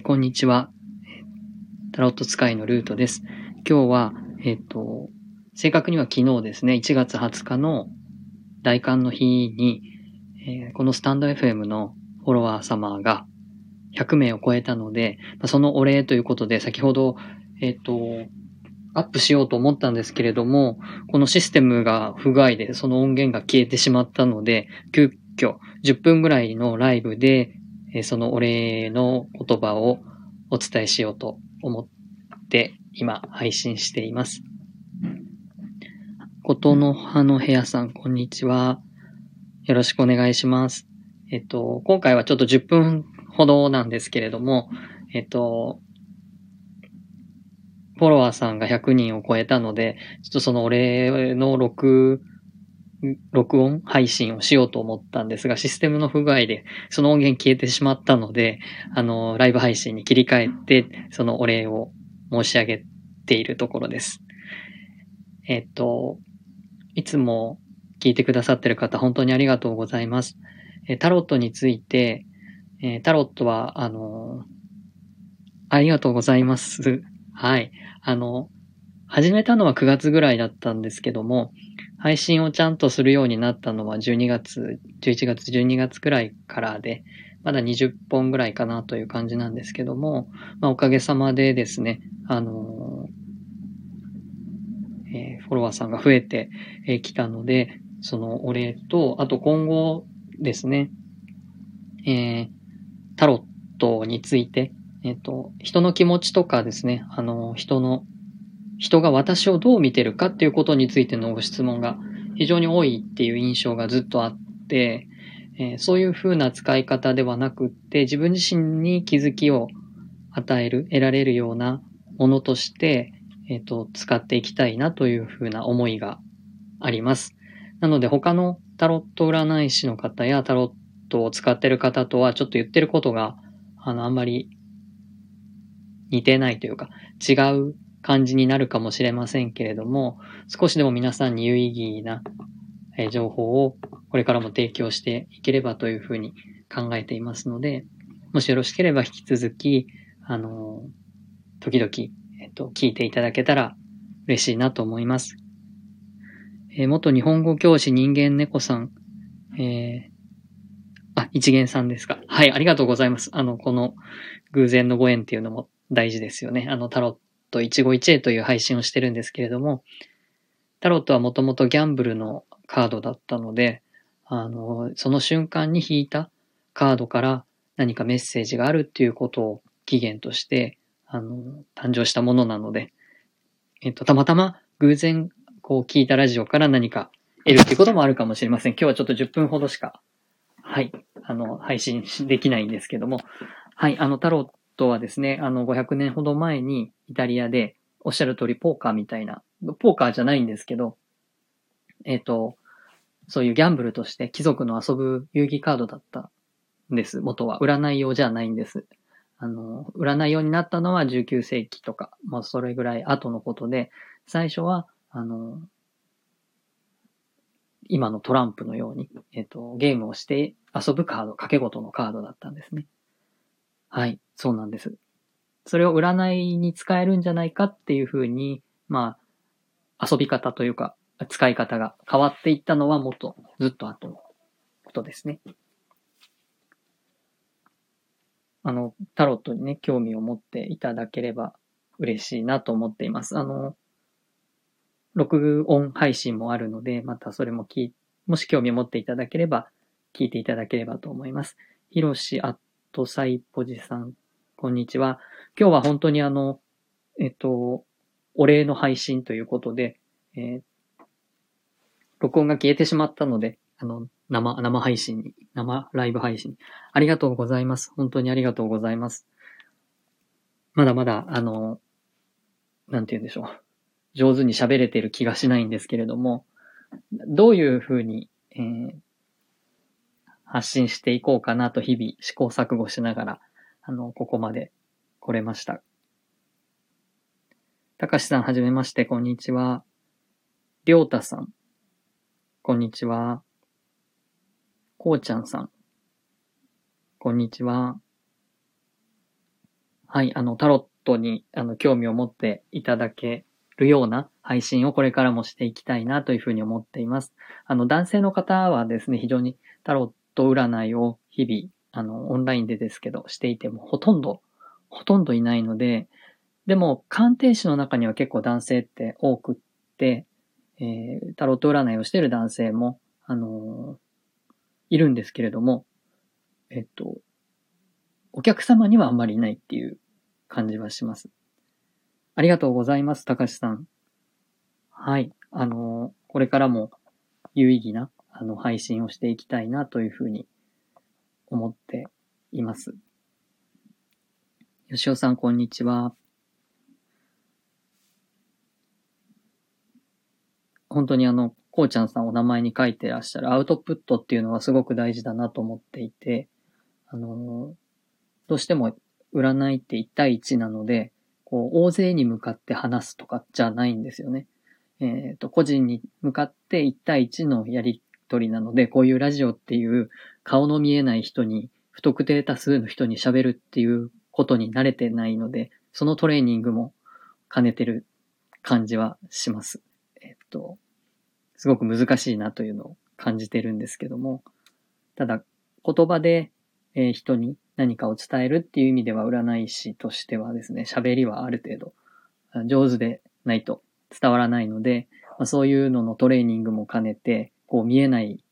ーこんにちは。タロット使いのルートです。今日は、えっ、と、正確には昨日ですね、1月20日の大寒の日に、えーこのスタンド FM のフォロワー様が100名を超えたので、まあそのお礼ということで、先ほど、えっ、と、アップしようと思ったんですけれども、このシステムが不具合でその音源が消えてしまったので、急遽10分ぐらいのライブで、そのお礼の言葉をお伝えしようと思って今配信しています。ことの葉の部屋さん、こんにちは。よろしくお願いします。えっと、今回はちょっと10分ほどなんですけれども、えっと、フォロワーさんが100人を超えたので、ちょっとそのお礼の録、録音配信をしようと思ったんですが、システムの不具合でその音源消えてしまったので、あの、ライブ配信に切り替えて、そのお礼を申し上げているところです。えっと、いつも聞いてくださってる方、本当にありがとうございます。えタロットについて、えタロットは、あのありがとうございます。はい。あの、始めたのは9月ぐらいだったんですけども、配信をちゃんとするようになったのは12月、11月、12月くらいからで、まだ20本ぐらいかなという感じなんですけども、まあおかげさまでですね、あのーえーフォロワーさんが増えてえーきたので、そのお礼と、あと今後ですね、えータロットについて、えっ、と、人の気持ちとかですね、あの、人の、人が私をどう見てるかっていうことについてのご質問が非常に多いっていう印象がずっとあって、えーそういう風な使い方ではなくって、自分自身に気づきを与える、得られるようなものとして、えっ、と、使っていきたいなという風な思いがあります。なので他のタロット占い師の方やタロットを使ってる方とはちょっと言ってることが、あの、あんまり似てないというか、違う感じになるかもしれませんけれども、少しでも皆さんに有意義な情報をこれからも提供していければというふうに考えていますので、もしよろしければ引き続き、あの時々、えっと、聞いていただけたら嬉しいなと思います。えー元日本語教師人間猫さん、えーあ、一元さんですか。はい、ありがとうございます。あの、この偶然のご縁っていうのも大事ですよね。あの、タロット一期一会という配信をしてるんですけれども、タロットはもともとギャンブルのカードだったので、あの、その瞬間に引いたカードから何かメッセージがあるっていうことを起源として、あの、誕生したものなので、えっと、たまたま偶然こう聞いたラジオから何か得るっていうこともあるかもしれません。今日はちょっと10分ほどしか、はい、あの、配信できないんですけども、はい、あの、タロットはですね、あの、500年ほど前にイタリアで、おっしゃる通りポーカーみたいな、ポーカーじゃないんですけど、えっ、と、そういうギャンブルとして貴族の遊ぶ遊戯カードだったんです。元は。占い用じゃないんです。あの、占い用になったのは19世紀とか、まあそれぐらい後のことで、最初は、あの、今のトランプのように、えっ、と、ゲームをして遊ぶカード、掛け事のカードだったんですね。はい、そうなんです。それを占いに使えるんじゃないかっていうふうに、まあ、遊び方というか、使い方が変わっていったのはもっとずっと後のことですね。あの、タロットにね、興味を持っていただければ嬉しいなと思っています。あの、録音配信もあるので、またそれも聞い、もし興味を持っていただければ、聞いていただければと思います。ひろしアットサイポジさん、こんにちは。今日は本当にあの、えっと、お礼の配信ということで、えー録音が消えてしまったので、あの、生、生配信に、生ライブ配信。ありがとうございます。本当にありがとうございます。まだまだ、あの、なんて言うんでしょう。上手に喋れてる気がしないんですけれども、どういうふうに、えー発信していこうかなと日々試行錯誤しながら、あの、ここまで来れました。たかしさんはじめまして、こんにちは。りょうたさん、こんにちは。こうちゃんさん、こんにちは。はい、あの、タロットに、あの、興味を持っていただけるような配信をこれからもしていきたいなというふうに思っています。あの、男性の方はですね、非常にタロット占いを日々、あの、オンラインでですけど、していてもほとんど、ほとんどいないので、でも、鑑定士の中には結構男性って多くって、えー、タロット占いをしてる男性も、あのー、いるんですけれども、えっと、お客様にはあんまりいないっていう感じはします。ありがとうございます、高橋さん。はい。あの、これからも有意義な、あの、配信をしていきたいなというふうに思っています。吉尾さん、こんにちは。本当にあの、こうちゃんさんお名前に書いてらっしゃるアウトプットっていうのはすごく大事だなと思っていて、あの、どうしても占いって1対1なので、こう、大勢に向かって話すとかじゃないんですよね。えっ、ー、と、個人に向かって1対1のやりとりなので、こういうラジオっていう顔の見えない人に、不特定多数の人に喋るっていうことに慣れてないので、そのトレーニングも兼ねてる感じはします。えっと、すごく難しいなというのを感じてるんですけども、ただ言葉で、え人に何かを伝えるっていう意味では占い師としてはですね、喋りはある程度上手でないと伝わらないので、まあ、そういうののトレーニングも兼ねて、こう見えない、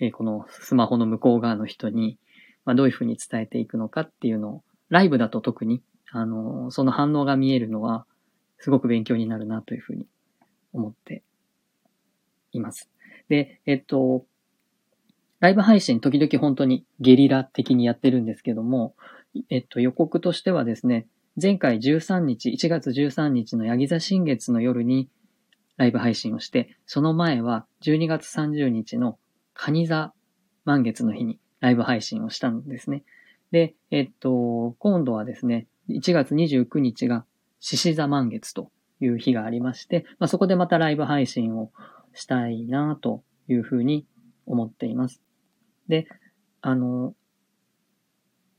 えこのスマホの向こう側の人に、まあ、どういうふうに伝えていくのかっていうのを、ライブだと特に、あの、その反応が見えるのは、すごく勉強になるなというふうに思っています。で、えっと、ライブ配信時々本当にゲリラ的にやってるんですけども、えっと、予告としてはですね、前回13日、1月13日のヤギ座新月の夜にライブ配信をして、その前は12月30日の蟹座満月の日にライブ配信をしたんですね。で、えっと、今度はですね、1月29日が獅子座満月という日がありまして、まあ、そこでまたライブ配信をしたいなというふうに思っています。で、あの、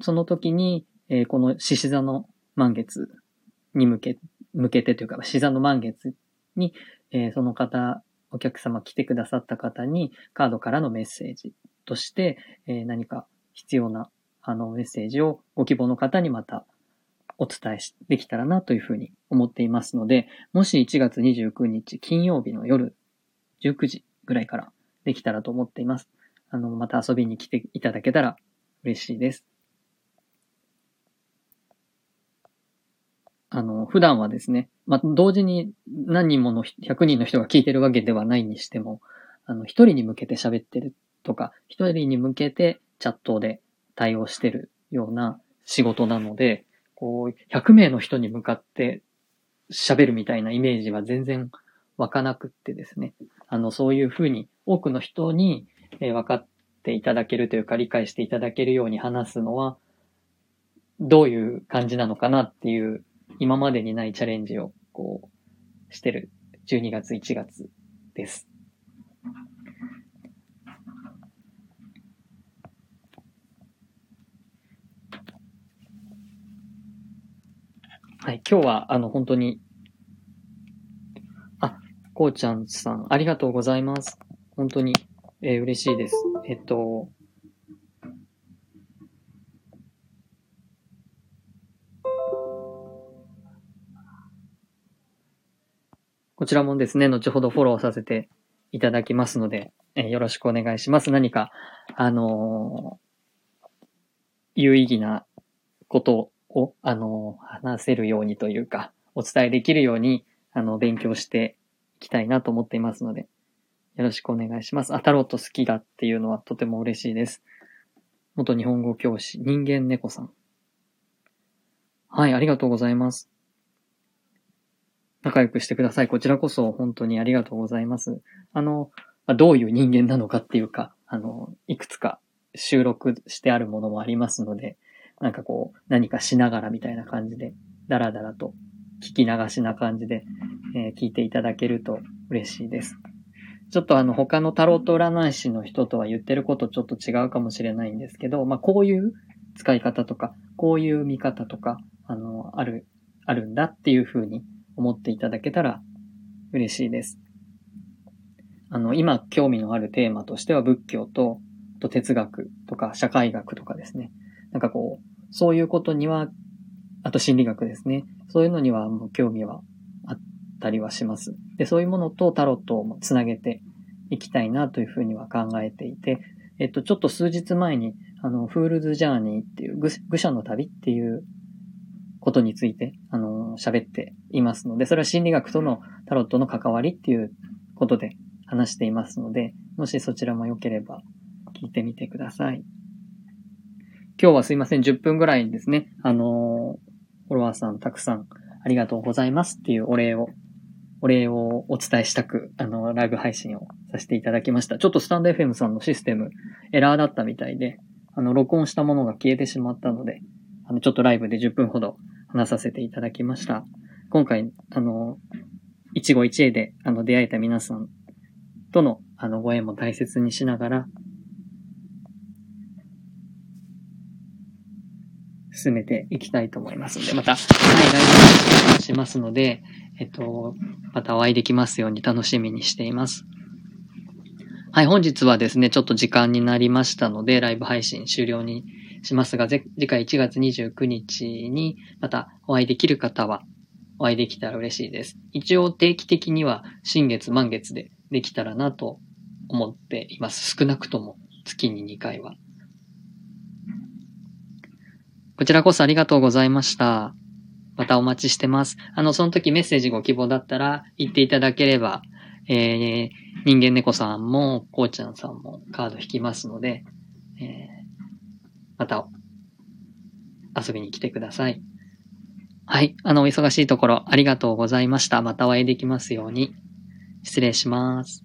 その時に、えー、この獅子座の満月に向け、向けてというか、獅子座の満月に、えー、その方、お客様来てくださった方にカードからのメッセージとして、え、何か必要なあのメッセージをご希望の方にまたお伝えできたらなというふうに思っていますので、もし1月29日金曜日の夜19時ぐらいからできたらと思っています。あの、また遊びに来ていただけたら嬉しいです。あの、普段はですね、まあ、同時に何人もの100人の人が聞いてるわけではないにしても、あの、一人に向けて喋ってるとか、一人に向けてチャットで対応してるような仕事なので、こう、100名の人に向かって喋るみたいなイメージは全然湧かなくってですね。あの、そういうふうに多くの人に、えー、分かっていただけるというか理解していただけるように話すのは、どういう感じなのかなっていう、今までにないチャレンジを、こう、してる12月1月です。はい、今日は、あの、本当にあこうちゃんさん、ありがとうございます。本当に、えー、嬉しいです。えっと、こちらもですね、後ほどフォローさせていただきますので、え、よろしくお願いします。何か、あの、有意義なことを、あの、話せるようにというか、お伝えできるように、あの、勉強していきたいなと思っていますので、よろしくお願いします。あ、タロット好きだっていうのはとても嬉しいです。元日本語教師、人間猫さん。はい、ありがとうございます。仲良くしてください。こちらこそ本当にありがとうございます。あの、どういう人間なのかっていうか、あの、いくつか収録してあるものもありますので、なんかこう、何かしながらみたいな感じで、だらだらと聞き流しな感じで、えー、聞いていただけると嬉しいです。ちょっとあの他のタロット占い師の人とは言ってることちょっと違うかもしれないんですけど、まあこういう使い方とか、こういう見方とか、あの、ある、あるんだっていうふうに思っていただけたら嬉しいです。あの、今興味のあるテーマとしては仏教と、と哲学とか社会学とかですね。なんかこう、そういうことには、あと心理学ですね。そういうのにはもう興味はあったりはします。で、そういうものとタロットをもつなげていきたいなというふうには考えていて、えっと、ちょっと数日前に、あの、 Fool's Journey っていう愚者の旅っていうことについて、あの、喋っていますので、それは心理学とのタロットの関わりっていうことで話していますので、もしそちらも良ければ聞いてみてください。今日はすいません、10分ぐらいですね、あの、フォロワーさんたくさんありがとうございますっていうお礼を、お礼をお伝えしたく、あの、ライブ配信をさせていただきました。ちょっとスタンド FM さんのシステム、エラーだったみたいで、あの、録音したものが消えてしまったので、あの、ちょっとライブで10分ほど話させていただきました。今回、あの、一期一会で、あの、出会えた皆さんとの、あの、ご縁も大切にしながら、進めていきたいと思いますので、また、はい、来年しますので、えっと、またお会いできますように楽しみにしています。はい、本日はですね、ちょっと時間になりましたので、ライブ配信終了にしますが、次回1月29日にまたお会いできる方はお会いできたら嬉しいです。一応定期的には新月満月でできたらなと思っています。少なくとも月に2回は。こちらこそありがとうございました。またお待ちしてます。あの、その時メッセージご希望だったら言っていただければ、えー、人間猫さんも、こうちゃんさんもカード引きますので、えーまた遊びに来てください。はい。あの、お忙しいところありがとうございました。またお会いできますように。失礼します。